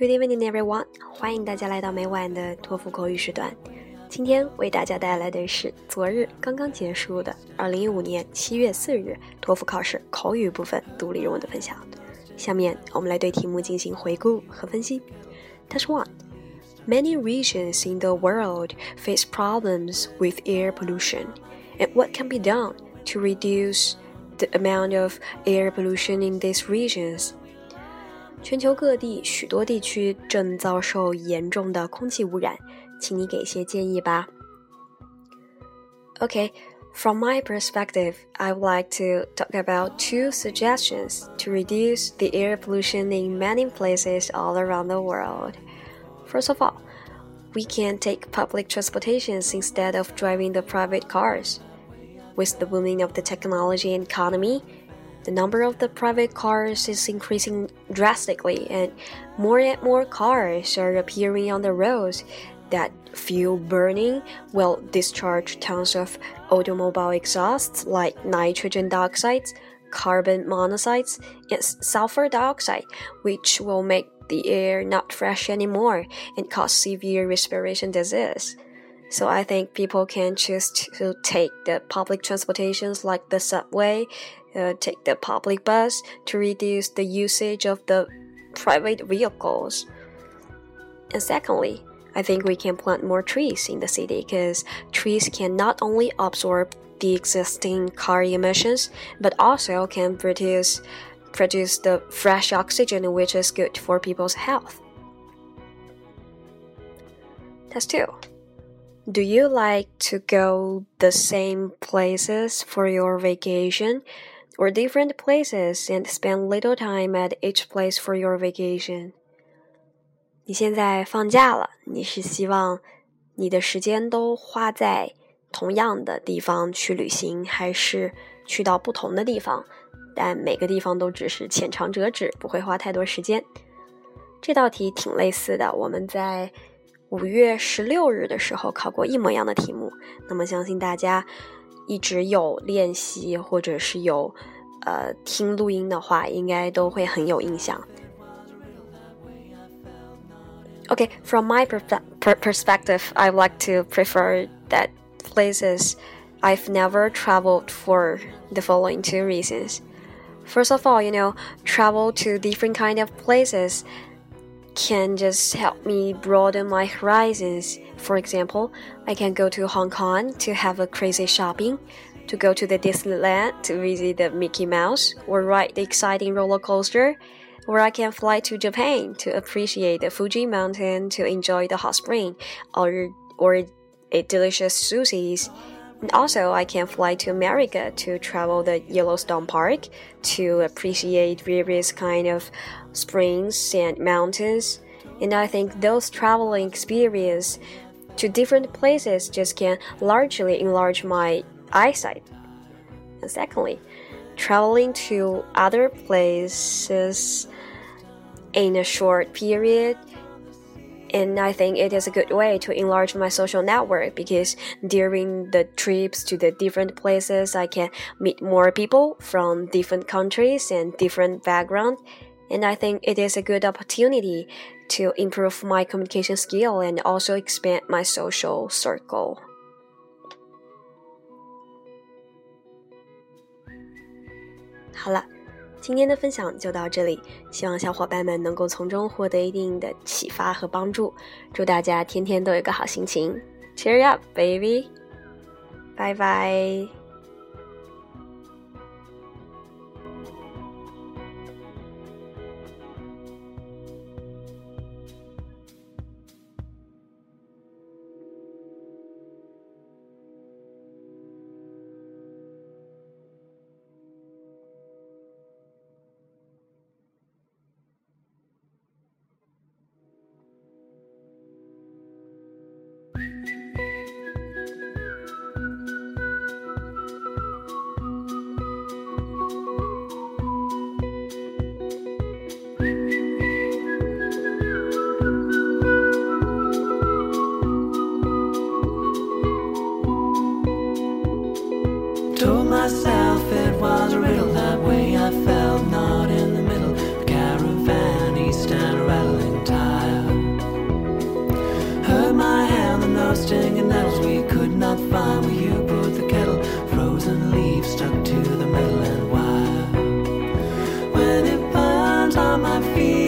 Good evening, everyone！欢迎大家来到每晚的托福口语时段。今天为大家带来的是昨日刚刚结束的2015年7月4日托福考试口语部分独立人文的分享。下面我们来对题目进行回顾和分析。Test one: Many regions in the world face problems with air pollution, and what can be done to reduce the amount of air pollution in these regions? 全球各地许多地区正遭受严重的空气污染，请你给些建议吧。Okay, from my perspective, I would like to talk about two suggestions to reduce the air pollution in many places all around the world. First of all, we can take public transportations instead of driving the private cars. With the booming of the technology and economy, the number of the private cars is increasing drastically, and more and more cars are appearing on the roads that fuel burning will discharge tons of automobile exhausts like nitrogen dioxide, carbon monoxide, and sulfur dioxide, which will make the air not fresh anymore and cause severe respiration disease. So I think people can choose to take the public transportations like the subway, uh, take the public bus to reduce the usage of the private vehicles. And secondly, I think we can plant more trees in the city because trees can not only absorb the existing car emissions but also can produce produce the fresh oxygen which is good for people's health. That's two. Do you like to go the same places for your vacation or different places and spend little time at each place for your vacation? 你现在放假了，你是希望你的时间都花在同样的地方去旅行，还是去到不同的地方？但每个地方都只是浅尝辄止，不会花太多时间。这道题挺类似的，我们在 五月十六日的时候考过一模一样的题目。那么相信大家一直有练习，或者是有呃听录音的话，应该都会很有印象。Okay, from my per perspective, I like to prefer that places I've never traveled for the following two reasons. First of all, you know, travel to different kind of places can just help me broaden my horizons. For example, I can go to Hong Kong to have a crazy shopping, to go to the Disneyland to visit the Mickey Mouse, or ride the exciting roller coaster, or I can fly to Japan to appreciate the Fuji Mountain to enjoy the hot spring, or or a delicious sushis. And also, I can fly to America to travel the Yellowstone Park to appreciate various kind of springs and mountains. And I think those traveling experience to different places just can largely enlarge my eyesight. And secondly, traveling to other places in a short period and I think it is a good way to enlarge my social network because during the trips to the different places, I can meet more people from different countries and different backgrounds. And I think it is a good opportunity to improve my communication skill and also expand my social circle. 好了。今天的分享就到这里，希望小伙伴们能够从中获得一定的启发和帮助。祝大家天天都有个好心情，Cheer up, baby！拜拜。was a riddle that way. I felt not in the middle. Caravan east and a rattling tire Hurt my hand the nose stinging nettles. We could not find where you put the kettle. Frozen leaves stuck to the metal and wire. When it burns on my feet